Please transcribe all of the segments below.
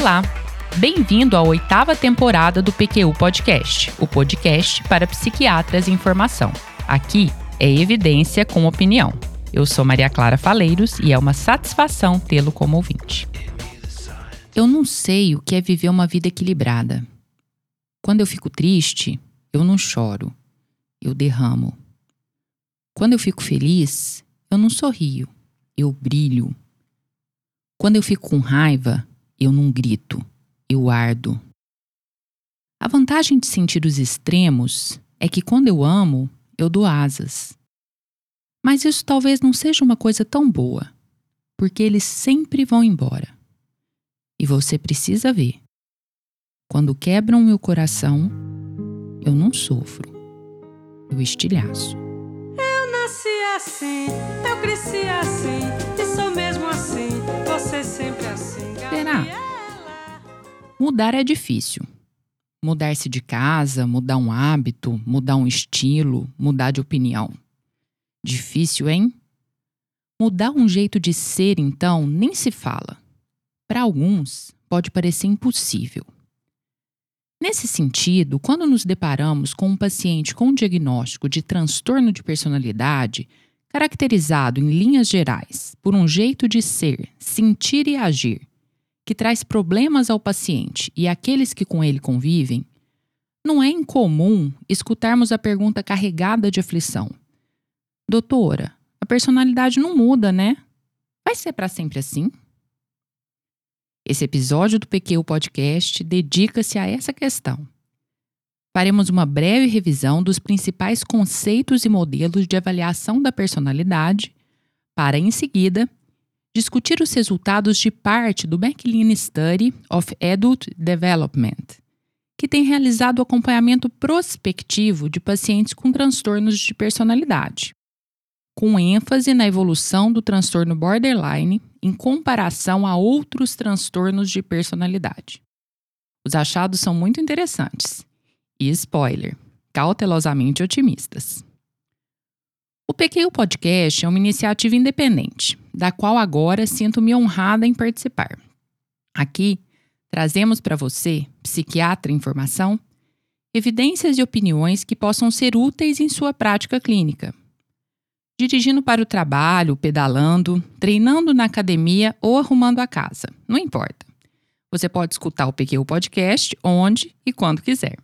Olá! Bem-vindo à oitava temporada do PQU Podcast, o podcast para psiquiatras em formação. Aqui é evidência com opinião. Eu sou Maria Clara Faleiros e é uma satisfação tê-lo como ouvinte. Eu não sei o que é viver uma vida equilibrada. Quando eu fico triste, eu não choro, eu derramo. Quando eu fico feliz, eu não sorrio, eu brilho. Quando eu fico com raiva, eu não grito, eu ardo. A vantagem de sentir os extremos é que quando eu amo, eu dou asas. Mas isso talvez não seja uma coisa tão boa, porque eles sempre vão embora. E você precisa ver. Quando quebram meu coração, eu não sofro, eu estilhaço. Eu nasci assim, eu cresci assim, e sou você sempre assim. Será? Mudar é difícil. Mudar-se de casa, mudar um hábito, mudar um estilo, mudar de opinião. Difícil, hein? Mudar um jeito de ser, então, nem se fala. Para alguns, pode parecer impossível. Nesse sentido, quando nos deparamos com um paciente com um diagnóstico de transtorno de personalidade, caracterizado em linhas gerais por um jeito de ser, sentir e agir que traz problemas ao paciente e àqueles que com ele convivem, não é incomum escutarmos a pergunta carregada de aflição: Doutora, a personalidade não muda, né? Vai ser para sempre assim? Esse episódio do PQ Podcast dedica-se a essa questão. Faremos uma breve revisão dos principais conceitos e modelos de avaliação da personalidade, para, em seguida, discutir os resultados de parte do McLean Study of Adult Development, que tem realizado acompanhamento prospectivo de pacientes com transtornos de personalidade, com ênfase na evolução do transtorno borderline em comparação a outros transtornos de personalidade. Os achados são muito interessantes e, spoiler, cautelosamente otimistas. O PQ Podcast é uma iniciativa independente, da qual agora sinto-me honrada em participar. Aqui, trazemos para você, psiquiatra em formação, evidências e opiniões que possam ser úteis em sua prática clínica. Dirigindo para o trabalho, pedalando, treinando na academia ou arrumando a casa, não importa. Você pode escutar o PQ Podcast onde e quando quiser.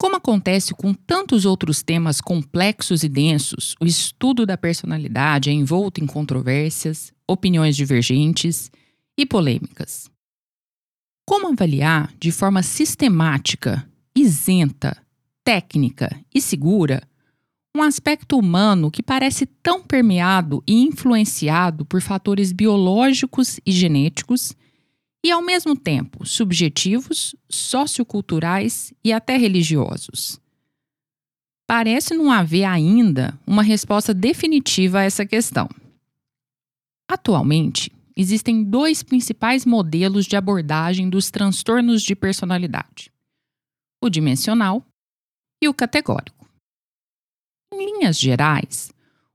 Como acontece com tantos outros temas complexos e densos, o estudo da personalidade é envolto em controvérsias, opiniões divergentes e polêmicas. Como avaliar de forma sistemática, isenta, técnica e segura um aspecto humano que parece tão permeado e influenciado por fatores biológicos e genéticos e, ao mesmo tempo, subjetivos, socioculturais e até religiosos. Parece não haver ainda uma resposta definitiva a essa questão. Atualmente, existem dois principais modelos de abordagem dos transtornos de personalidade: o dimensional e o categórico. Em linhas gerais,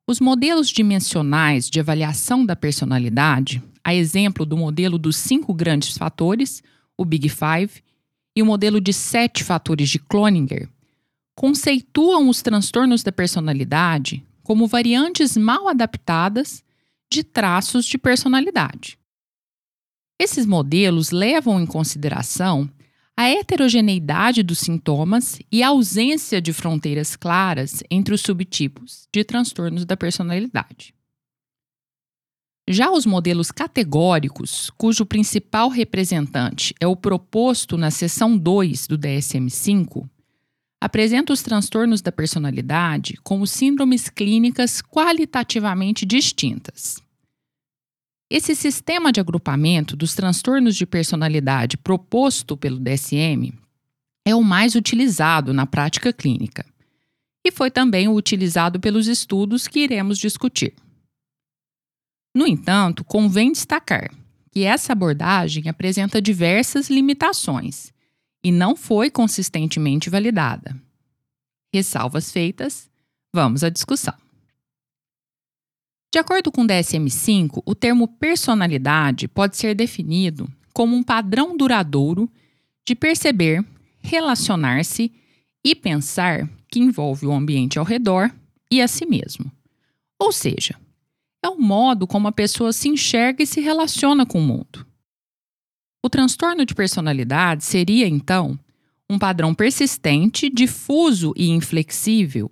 os modelos dimensionais de avaliação da personalidade a exemplo do modelo dos cinco grandes fatores, o Big Five, e o modelo de sete fatores de Cloninger, conceituam os transtornos da personalidade como variantes mal adaptadas de traços de personalidade. Esses modelos levam em consideração a heterogeneidade dos sintomas e a ausência de fronteiras claras entre os subtipos de transtornos da personalidade. Já os modelos categóricos, cujo principal representante é o proposto na seção 2 do DSM-5, apresentam os transtornos da personalidade como síndromes clínicas qualitativamente distintas. Esse sistema de agrupamento dos transtornos de personalidade proposto pelo DSM é o mais utilizado na prática clínica e foi também o utilizado pelos estudos que iremos discutir. No entanto, convém destacar que essa abordagem apresenta diversas limitações e não foi consistentemente validada. Ressalvas feitas, vamos à discussão. De acordo com o DSM-5, o termo personalidade pode ser definido como um padrão duradouro de perceber, relacionar-se e pensar que envolve o ambiente ao redor e a si mesmo. Ou seja, é o modo como a pessoa se enxerga e se relaciona com o mundo. O transtorno de personalidade seria, então, um padrão persistente, difuso e inflexível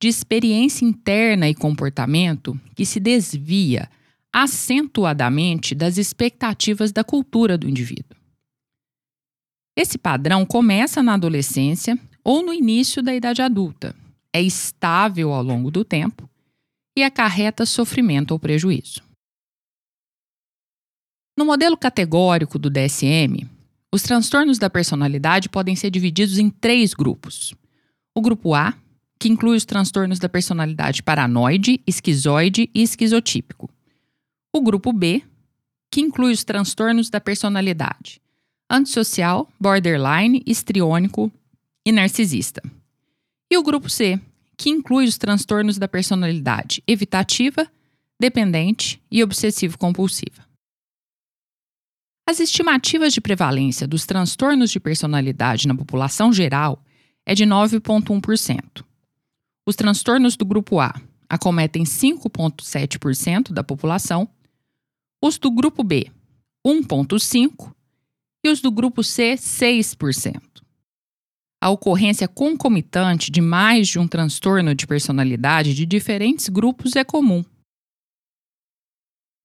de experiência interna e comportamento que se desvia acentuadamente das expectativas da cultura do indivíduo. Esse padrão começa na adolescência ou no início da idade adulta, é estável ao longo do tempo e acarreta sofrimento ou prejuízo. No modelo categórico do DSM, os transtornos da personalidade podem ser divididos em três grupos. O grupo A, que inclui os transtornos da personalidade paranoide, esquizoide e esquizotípico. O grupo B, que inclui os transtornos da personalidade antissocial, borderline, histriônico e narcisista. E o grupo C, que inclui os transtornos da personalidade evitativa, dependente e obsessivo-compulsiva. As estimativas de prevalência dos transtornos de personalidade na população geral é de 9,1%. Os transtornos do grupo A acometem 5,7% da população, os do grupo B, 1,5% e os do grupo C, 6%. A ocorrência concomitante de mais de um transtorno de personalidade de diferentes grupos é comum.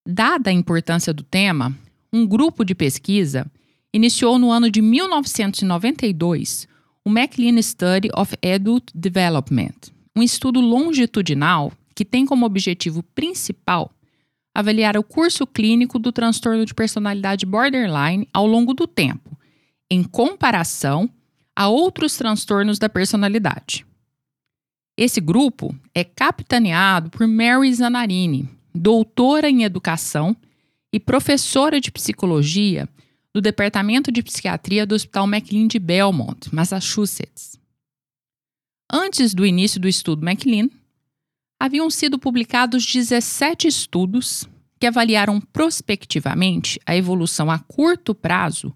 Dada a importância do tema, um grupo de pesquisa iniciou no ano de 1992 o McLean Study of Adult Development, um estudo longitudinal que tem como objetivo principal avaliar o curso clínico do transtorno de personalidade borderline ao longo do tempo, em comparação a outros transtornos da personalidade. Esse grupo é capitaneado por Mary Zanarini, doutora em educação e professora de psicologia do Departamento de Psiquiatria do Hospital McLean de Belmont, Massachusetts. Antes do início do estudo McLean, haviam sido publicados 17 estudos que avaliaram prospectivamente a evolução a curto prazo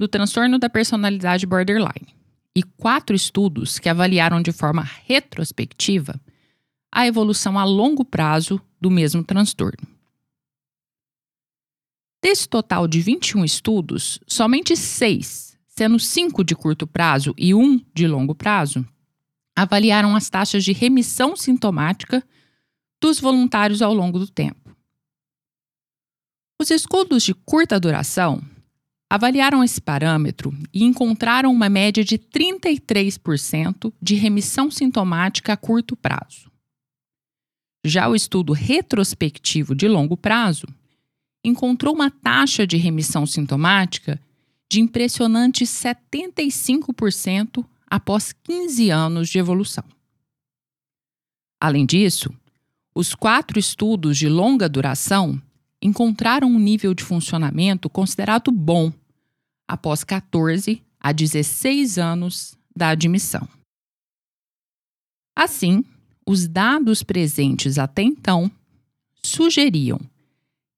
do transtorno da personalidade borderline e quatro estudos que avaliaram de forma retrospectiva a evolução a longo prazo do mesmo transtorno. Desse total de 21 estudos, somente seis, sendo cinco de curto prazo e um de longo prazo, avaliaram as taxas de remissão sintomática dos voluntários ao longo do tempo. Os estudos de curta duração avaliaram esse parâmetro e encontraram uma média de 33% de remissão sintomática a curto prazo. Já o estudo retrospectivo de longo prazo encontrou uma taxa de remissão sintomática de impressionantes 75% após 15 anos de evolução. Além disso, os quatro estudos de longa duração encontraram um nível de funcionamento considerado bom após 14 a 16 anos da admissão. Assim, os dados presentes até então sugeriam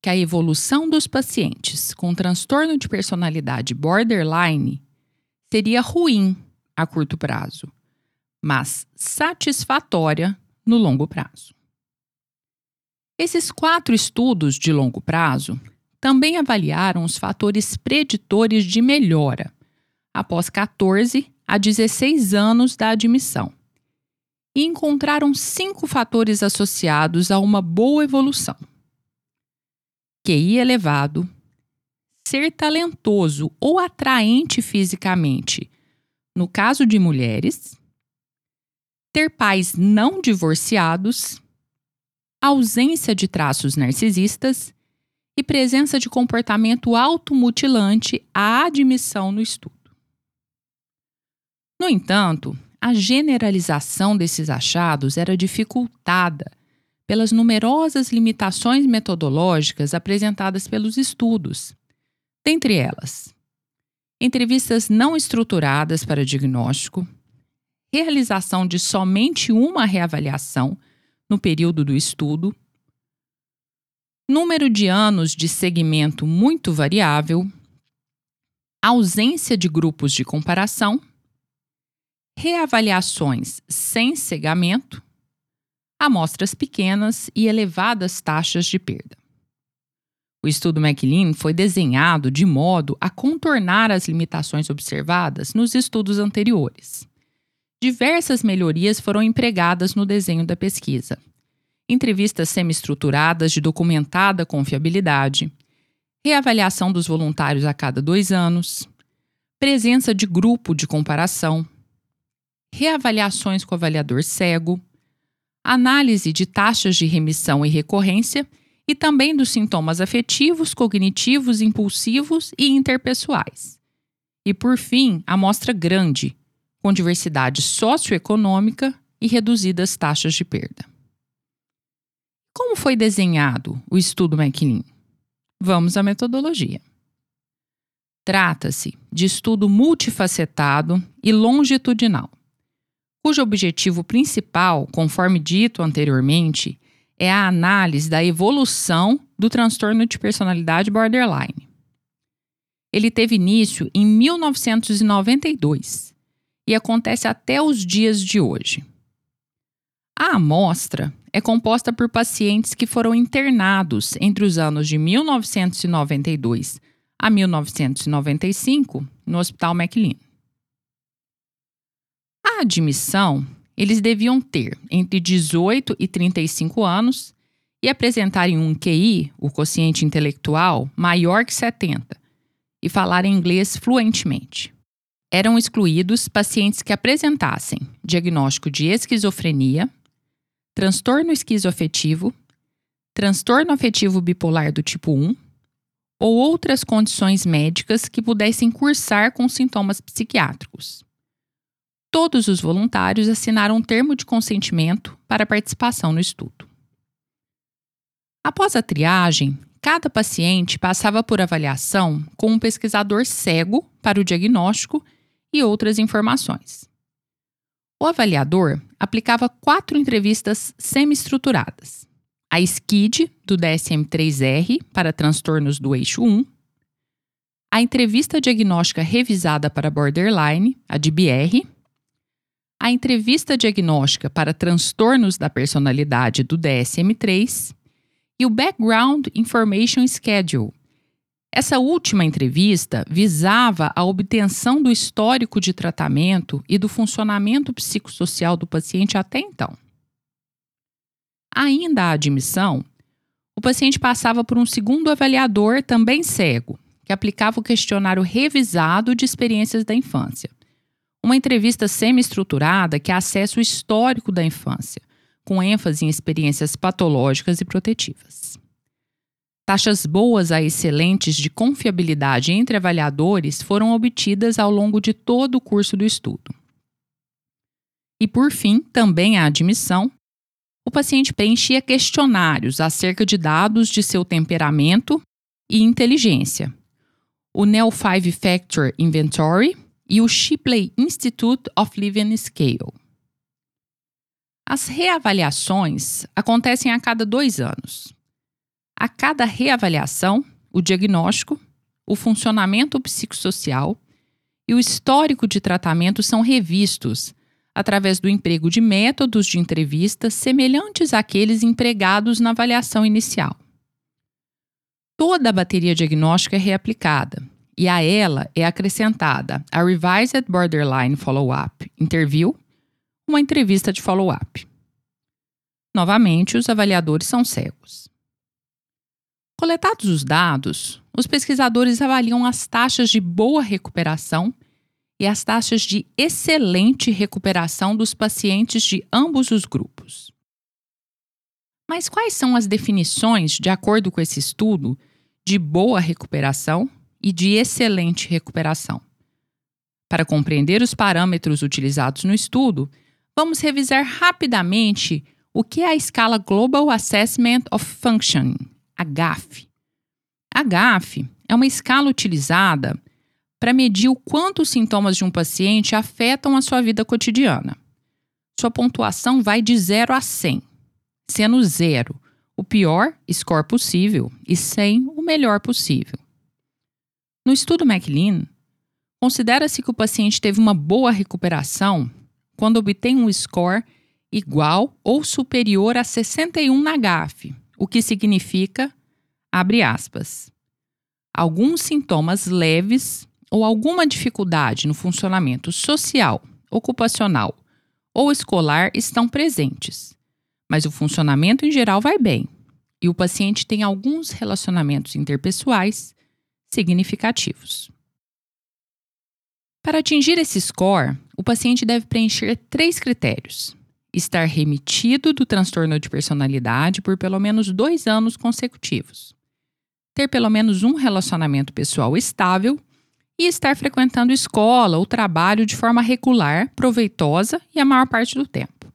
que a evolução dos pacientes com transtorno de personalidade borderline seria ruim a curto prazo, mas satisfatória no longo prazo. Esses quatro estudos de longo prazo também avaliaram os fatores preditores de melhora após 14 a 16 anos da admissão. E encontraram cinco fatores associados a uma boa evolução: QI elevado, ser talentoso ou atraente fisicamente, no caso de mulheres, ter pais não divorciados ausência de traços narcisistas e presença de comportamento automutilante à admissão no estudo. No entanto, a generalização desses achados era dificultada pelas numerosas limitações metodológicas apresentadas pelos estudos, dentre elas, entrevistas não estruturadas para diagnóstico, realização de somente uma reavaliação no período do estudo, número de anos de segmento muito variável, ausência de grupos de comparação, reavaliações sem cegamento, amostras pequenas e elevadas taxas de perda. O estudo McLean foi desenhado de modo a contornar as limitações observadas nos estudos anteriores. Diversas melhorias foram empregadas no desenho da pesquisa. Entrevistas semi-estruturadas de documentada confiabilidade, reavaliação dos voluntários a cada dois anos, presença de grupo de comparação, reavaliações com avaliador cego, análise de taxas de remissão e recorrência e também dos sintomas afetivos, cognitivos, impulsivos e interpessoais. E, por fim, amostra grande, com diversidade socioeconômica e reduzidas taxas de perda. Como foi desenhado o estudo McLean? Vamos à metodologia. Trata-se de estudo multifacetado e longitudinal, cujo objetivo principal, conforme dito anteriormente, é a análise da evolução do transtorno de personalidade borderline. Ele teve início em 1992 e acontece até os dias de hoje. A amostra é composta por pacientes que foram internados entre os anos de 1992 a 1995 no Hospital McLean. A admissão eles deviam ter entre 18 e 35 anos e apresentarem um QI, o quociente intelectual, maior que 70 e falar inglês fluentemente. Eram excluídos pacientes que apresentassem diagnóstico de esquizofrenia, transtorno esquizoafetivo, transtorno afetivo bipolar do tipo 1 ou outras condições médicas que pudessem cursar com sintomas psiquiátricos todos os voluntários assinaram um termo de consentimento para participação no estudo. Após a triagem, cada paciente passava por avaliação com um pesquisador cego para o diagnóstico e outras informações. O avaliador aplicava quatro entrevistas semi-estruturadas: a SKID do DSM-3R para transtornos do eixo 1, a entrevista diagnóstica revisada para borderline, a DBR, a entrevista diagnóstica para transtornos da personalidade do DSM-3 e o Background Information Schedule. Essa última entrevista visava a obtenção do histórico de tratamento e do funcionamento psicossocial do paciente até então. Ainda à admissão, o paciente passava por um segundo avaliador, também cego, que aplicava o questionário revisado de experiências da infância uma entrevista semi-estruturada que acessa o histórico da infância, com ênfase em experiências patológicas e protetivas. Taxas boas a excelentes de confiabilidade entre avaliadores foram obtidas ao longo de todo o curso do estudo. E, por fim, também a admissão, o paciente preenchia questionários acerca de dados de seu temperamento e inteligência. O NEL 5 Factor Inventory e o Shipley Institute of Living Scale. As reavaliações acontecem a cada dois anos. A cada reavaliação, o diagnóstico, o funcionamento psicossocial e o histórico de tratamento são revistos através do emprego de métodos de entrevista semelhantes àqueles empregados na avaliação inicial. Toda a bateria diagnóstica é reaplicada, e a ela é acrescentada a Revised Borderline Follow-up Interview, uma entrevista de follow-up. Novamente, os avaliadores são cegos. Coletados os dados, os pesquisadores avaliam as taxas de boa recuperação e as taxas de excelente recuperação dos pacientes de ambos os grupos. Mas quais são as definições, de acordo com esse estudo, de boa recuperação e de excelente recuperação. Para compreender os parâmetros utilizados no estudo, vamos revisar rapidamente o que é a escala Global Assessment of Functioning, a GAF. A GAF é uma escala utilizada para medir o quanto os sintomas de um paciente afetam a sua vida cotidiana. Sua pontuação vai de 0 a 100, sendo 0 o pior score possível e sem o melhor possível. No estudo McLean, considera-se que o paciente teve uma boa recuperação quando obtém um score igual ou superior a 61 na GAF, o que significa, abre aspas, alguns sintomas leves ou alguma dificuldade no funcionamento social, ocupacional ou escolar estão presentes, mas o funcionamento em geral vai bem e o paciente tem alguns relacionamentos interpessoais significativos. Para atingir esse score, o paciente deve preencher três critérios: estar remitido do transtorno de personalidade por pelo menos dois anos consecutivos, ter pelo menos um relacionamento pessoal estável e estar frequentando escola ou trabalho de forma regular, proveitosa e a maior parte do tempo.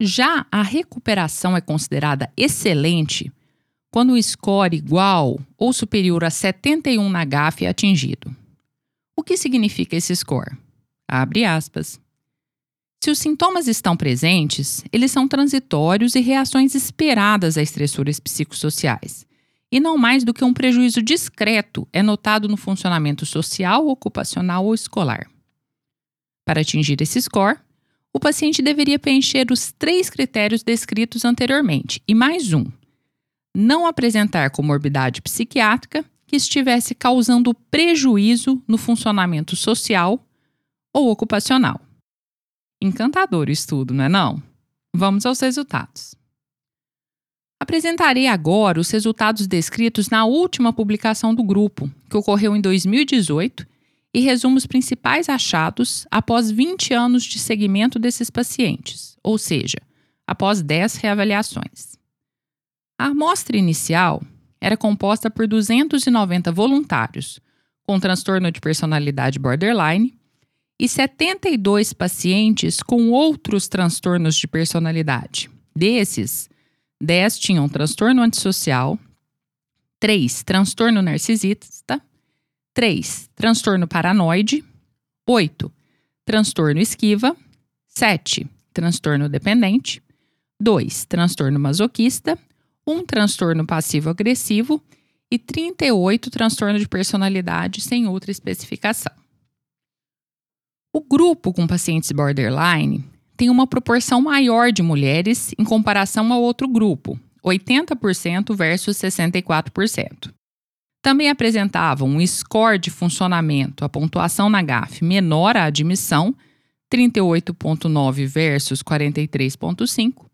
Já a recuperação é considerada excelente quando o score igual ou superior a 71 na GAF é atingido. O que significa esse score? Abre aspas. Se os sintomas estão presentes, eles são transitórios e reações esperadas a estressores psicossociais, e não mais do que um prejuízo discreto é notado no funcionamento social, ocupacional ou escolar. Para atingir esse score, o paciente deveria preencher os três critérios descritos anteriormente e mais um: não apresentar comorbidade psiquiátrica que estivesse causando prejuízo no funcionamento social ou ocupacional. Encantador o estudo, não é não? Vamos aos resultados. Apresentarei agora os resultados descritos na última publicação do grupo, que ocorreu em 2018, e resumo os principais achados após 20 anos de seguimento desses pacientes, ou seja, após 10 reavaliações. A amostra inicial era composta por 290 voluntários com transtorno de personalidade borderline e 72 pacientes com outros transtornos de personalidade. Desses, 10 tinham transtorno antissocial, 3 transtorno narcisista, 3 transtorno paranoide, 8 transtorno esquiva, 7 transtorno dependente, 2 transtorno masoquista, 1 transtorno passivo-agressivo e 38 transtorno de personalidade sem outra especificação. O grupo com pacientes borderline tem uma proporção maior de mulheres em comparação ao outro grupo, 80% versus 64%. Também apresentavam um score de funcionamento, a pontuação na GAF menor à admissão, 38,9 versus 43,5,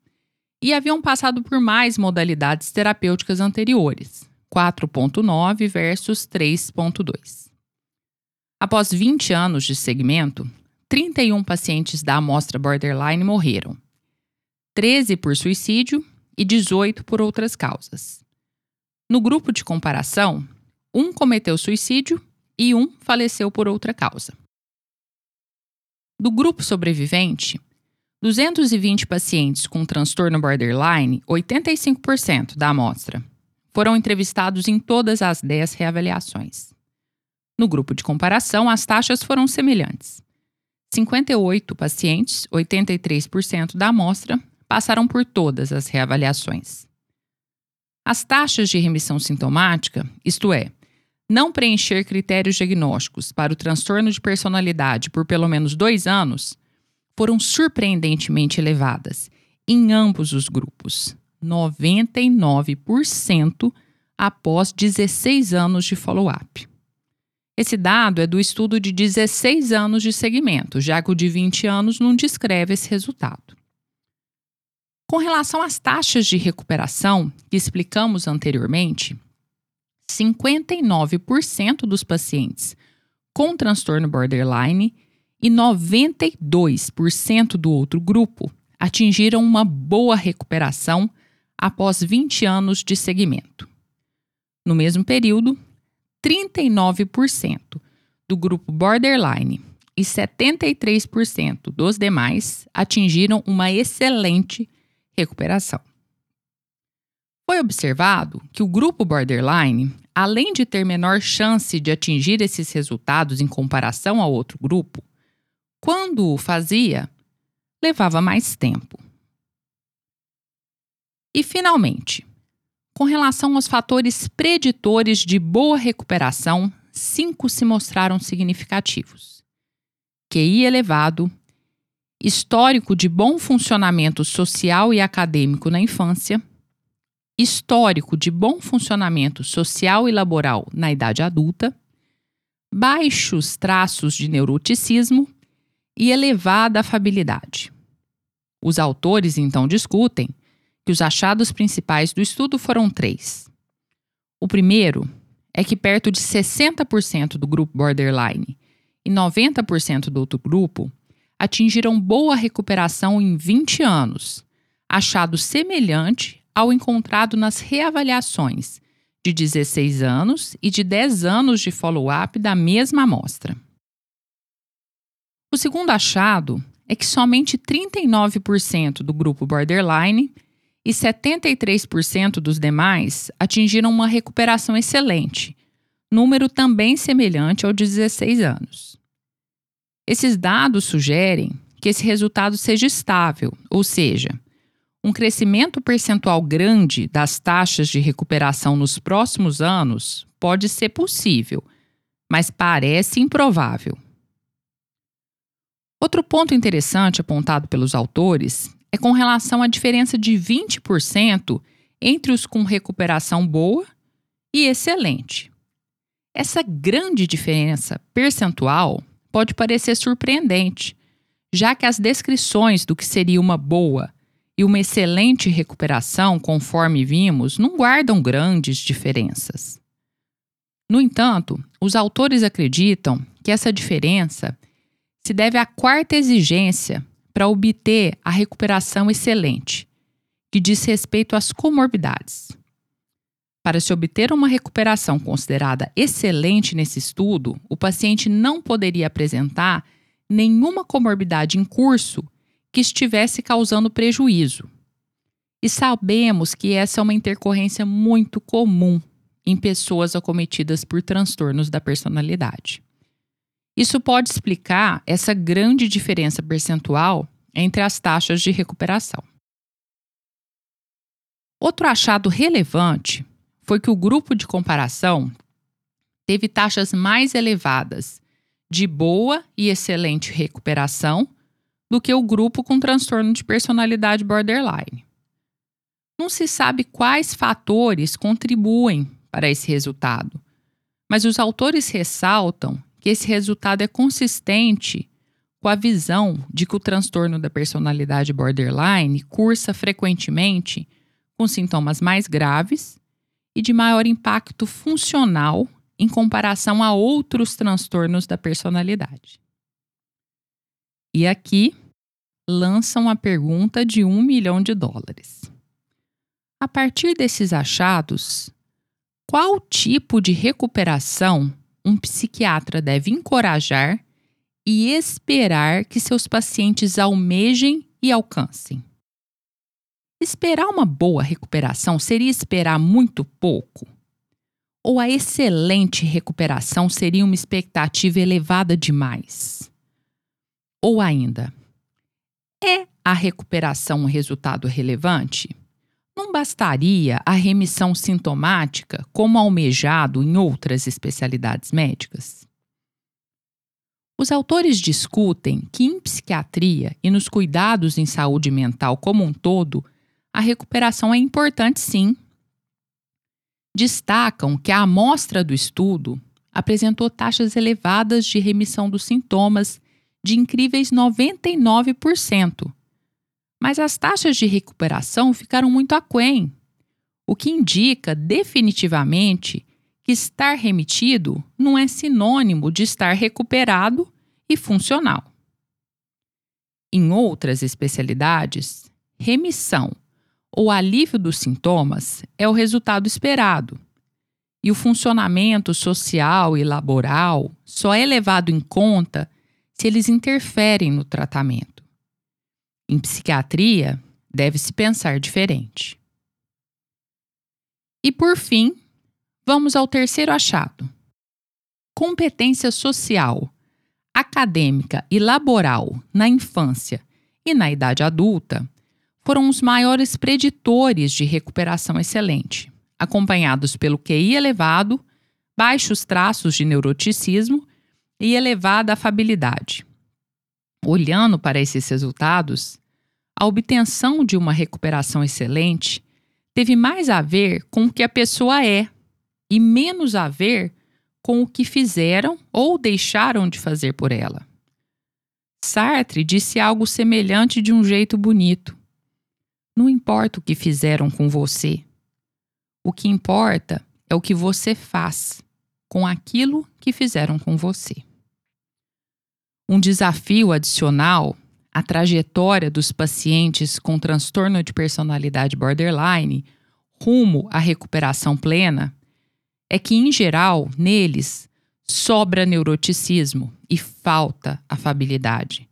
e haviam passado por mais modalidades terapêuticas anteriores, 4,9 versus 3,2. Após 20 anos de segmento, 31 pacientes da amostra borderline morreram, 13 por suicídio e 18 por outras causas. No grupo de comparação, um cometeu suicídio e um faleceu por outra causa. Do grupo sobrevivente, 220 pacientes com transtorno borderline, 85% da amostra, foram entrevistados em todas as 10 reavaliações. No grupo de comparação, as taxas foram semelhantes. 58 pacientes, 83% da amostra, passaram por todas as reavaliações. As taxas de remissão sintomática, isto é, não preencher critérios diagnósticos para o transtorno de personalidade por pelo menos dois anos, foram surpreendentemente elevadas em ambos os grupos, 99% após 16 anos de follow-up. Esse dado é do estudo de 16 anos de segmento, já que o de 20 anos não descreve esse resultado. Com relação às taxas de recuperação que explicamos anteriormente, 59% dos pacientes com transtorno borderline e 92% do outro grupo atingiram uma boa recuperação após 20 anos de segmento. No mesmo período, 39% do grupo borderline e 73% dos demais atingiram uma excelente recuperação. Foi observado que o grupo borderline, além de ter menor chance de atingir esses resultados em comparação ao outro grupo, quando o fazia, levava mais tempo. E, finalmente, com relação aos fatores preditores de boa recuperação, cinco se mostraram significativos: QI elevado, histórico de bom funcionamento social e acadêmico na infância, histórico de bom funcionamento social e laboral na idade adulta, baixos traços de neuroticismo e elevada afabilidade. Os autores então discutem que os achados principais do estudo foram três. O primeiro é que perto de 60% do grupo borderline e 90% do outro grupo atingiram boa recuperação em 20 anos, achado semelhante ao encontrado nas reavaliações de 16 anos e de 10 anos de follow-up da mesma amostra. O segundo achado é que somente 39% do grupo borderline e 73% dos demais atingiram uma recuperação excelente, número também semelhante ao de 16 anos. Esses dados sugerem que esse resultado seja estável, ou seja, um crescimento percentual grande das taxas de recuperação nos próximos anos pode ser possível, mas parece improvável. Outro ponto interessante apontado pelos autores é com relação à diferença de 20% entre os com recuperação boa e excelente. Essa grande diferença percentual pode parecer surpreendente, já que as descrições do que seria uma boa e uma excelente recuperação, conforme vimos, não guardam grandes diferenças. No entanto, os autores acreditam que essa diferença se deve à quarta exigência para obter a recuperação excelente, que diz respeito às comorbidades. Para se obter uma recuperação considerada excelente nesse estudo, o paciente não poderia apresentar nenhuma comorbidade em curso que estivesse causando prejuízo. E sabemos que essa é uma intercorrência muito comum em pessoas acometidas por transtornos da personalidade. Isso pode explicar essa grande diferença percentual entre as taxas de recuperação. Outro achado relevante foi que o grupo de comparação teve taxas mais elevadas de boa e excelente recuperação do que o grupo com transtorno de personalidade borderline. Não se sabe quais fatores contribuem para esse resultado, mas os autores ressaltam que esse resultado é consistente com a visão de que o transtorno da personalidade borderline cursa frequentemente com sintomas mais graves e de maior impacto funcional em comparação a outros transtornos da personalidade. E aqui lançam a pergunta de um milhão de dólares. A partir desses achados, qual tipo de recuperação um psiquiatra deve encorajar e esperar que seus pacientes almejem e alcancem? Esperar uma boa recuperação seria esperar muito pouco? Ou a excelente recuperação seria uma expectativa elevada demais? Ou ainda, é a recuperação um resultado relevante? Não bastaria a remissão sintomática como almejado em outras especialidades médicas? Os autores discutem que em psiquiatria e nos cuidados em saúde mental como um todo, a recuperação é importante sim. Destacam que a amostra do estudo apresentou taxas elevadas de remissão dos sintomas de incríveis 99%. Mas as taxas de recuperação ficaram muito aquém, o que indica definitivamente que estar remitido não é sinônimo de estar recuperado e funcional. Em outras especialidades, remissão o alívio dos sintomas é o resultado esperado. E o funcionamento social e laboral só é levado em conta se eles interferem no tratamento. Em psiquiatria, deve-se pensar diferente. E por fim, vamos ao terceiro achado. Competência social, acadêmica e laboral na infância e na idade adulta foram os maiores preditores de recuperação excelente, acompanhados pelo QI elevado, baixos traços de neuroticismo e elevada afabilidade. Olhando para esses resultados, a obtenção de uma recuperação excelente teve mais a ver com o que a pessoa é e menos a ver com o que fizeram ou deixaram de fazer por ela. Sartre disse algo semelhante de um jeito bonito. Não importa o que fizeram com você. O que importa é o que você faz com aquilo que fizeram com você. Um desafio adicional à trajetória dos pacientes com transtorno de personalidade borderline rumo à recuperação plena é que, em geral, neles sobra neuroticismo e falta afabilidade.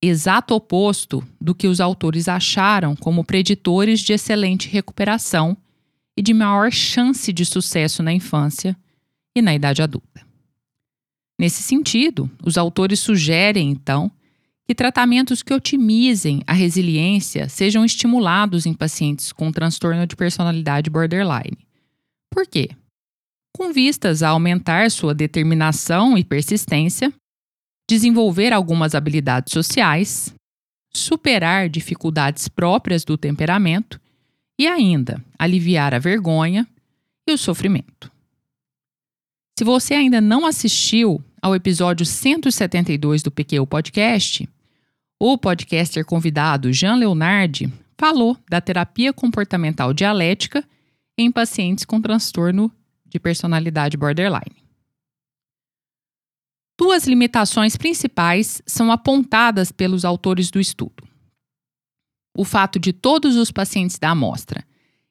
Exato oposto do que os autores acharam como preditores de excelente recuperação e de maior chance de sucesso na infância e na idade adulta. Nesse sentido, os autores sugerem, então, que tratamentos que otimizem a resiliência sejam estimulados em pacientes com transtorno de personalidade borderline. Por quê? Com vistas a aumentar sua determinação e persistência, desenvolver algumas habilidades sociais, superar dificuldades próprias do temperamento e ainda aliviar a vergonha e o sofrimento. Se você ainda não assistiu ao episódio 172 do PQ Podcast, o podcaster convidado Jean Leonardi falou da terapia comportamental dialética em pacientes com transtorno de personalidade borderline. Duas limitações principais são apontadas pelos autores do estudo. O fato de todos os pacientes da amostra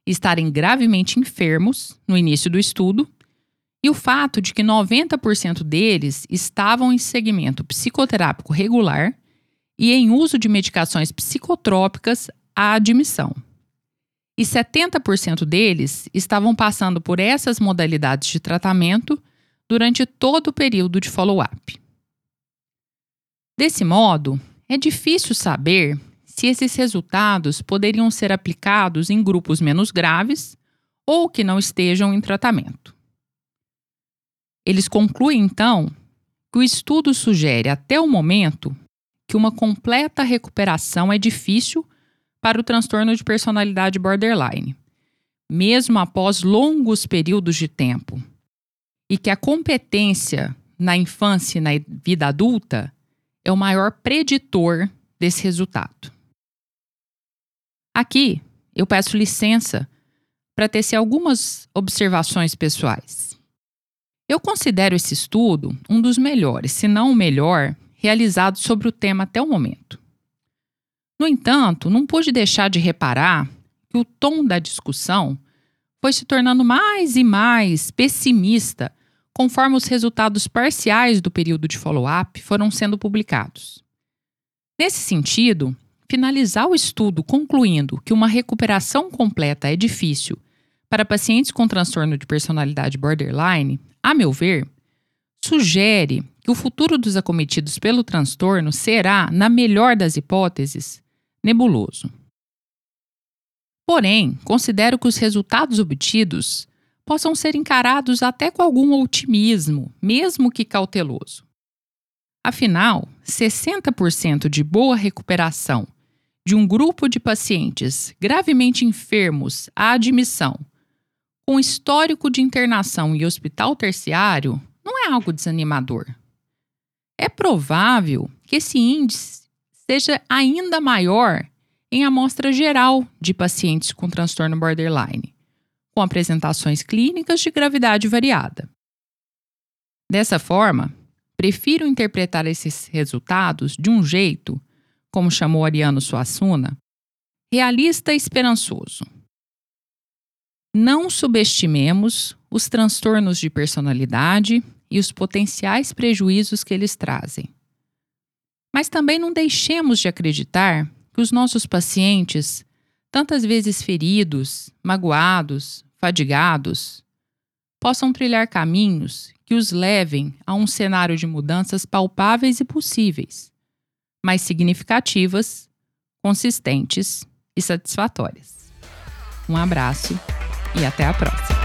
estarem gravemente enfermos no início do estudo e o fato de que 90% deles estavam em segmento psicoterápico regular e em uso de medicações psicotrópicas à admissão. E 70% deles estavam passando por essas modalidades de tratamento durante todo o período de follow-up. Desse modo, é difícil saber se esses resultados poderiam ser aplicados em grupos menos graves ou que não estejam em tratamento. Eles concluem, então, que o estudo sugere até o momento que uma completa recuperação é difícil para o transtorno de personalidade borderline, mesmo após longos períodos de tempo, e que a competência na infância e na vida adulta é o maior preditor desse resultado. Aqui eu peço licença para tecer algumas observações pessoais. Eu considero esse estudo um dos melhores, se não o melhor, realizado sobre o tema até o momento. No entanto, não pude deixar de reparar que o tom da discussão foi se tornando mais e mais pessimista conforme os resultados parciais do período de follow-up foram sendo publicados. Nesse sentido, finalizar o estudo concluindo que uma recuperação completa é difícil para pacientes com transtorno de personalidade borderline a meu ver, sugere que o futuro dos acometidos pelo transtorno será, na melhor das hipóteses, nebuloso. Porém, considero que os resultados obtidos possam ser encarados até com algum otimismo, mesmo que cauteloso. Afinal, 60% de boa recuperação de um grupo de pacientes gravemente enfermos à admissão com histórico de internação e hospital terciário não é algo desanimador. É provável que esse índice seja ainda maior em amostra geral de pacientes com transtorno borderline, com apresentações clínicas de gravidade variada. Dessa forma, prefiro interpretar esses resultados de um jeito, como chamou Ariano Suassuna, realista e esperançoso. Não subestimemos os transtornos de personalidade e os potenciais prejuízos que eles trazem. Mas também não deixemos de acreditar que os nossos pacientes, tantas vezes feridos, magoados, fadigados, possam trilhar caminhos que os levem a um cenário de mudanças palpáveis e possíveis, mais significativas, consistentes e satisfatórias. Um abraço e até a próxima.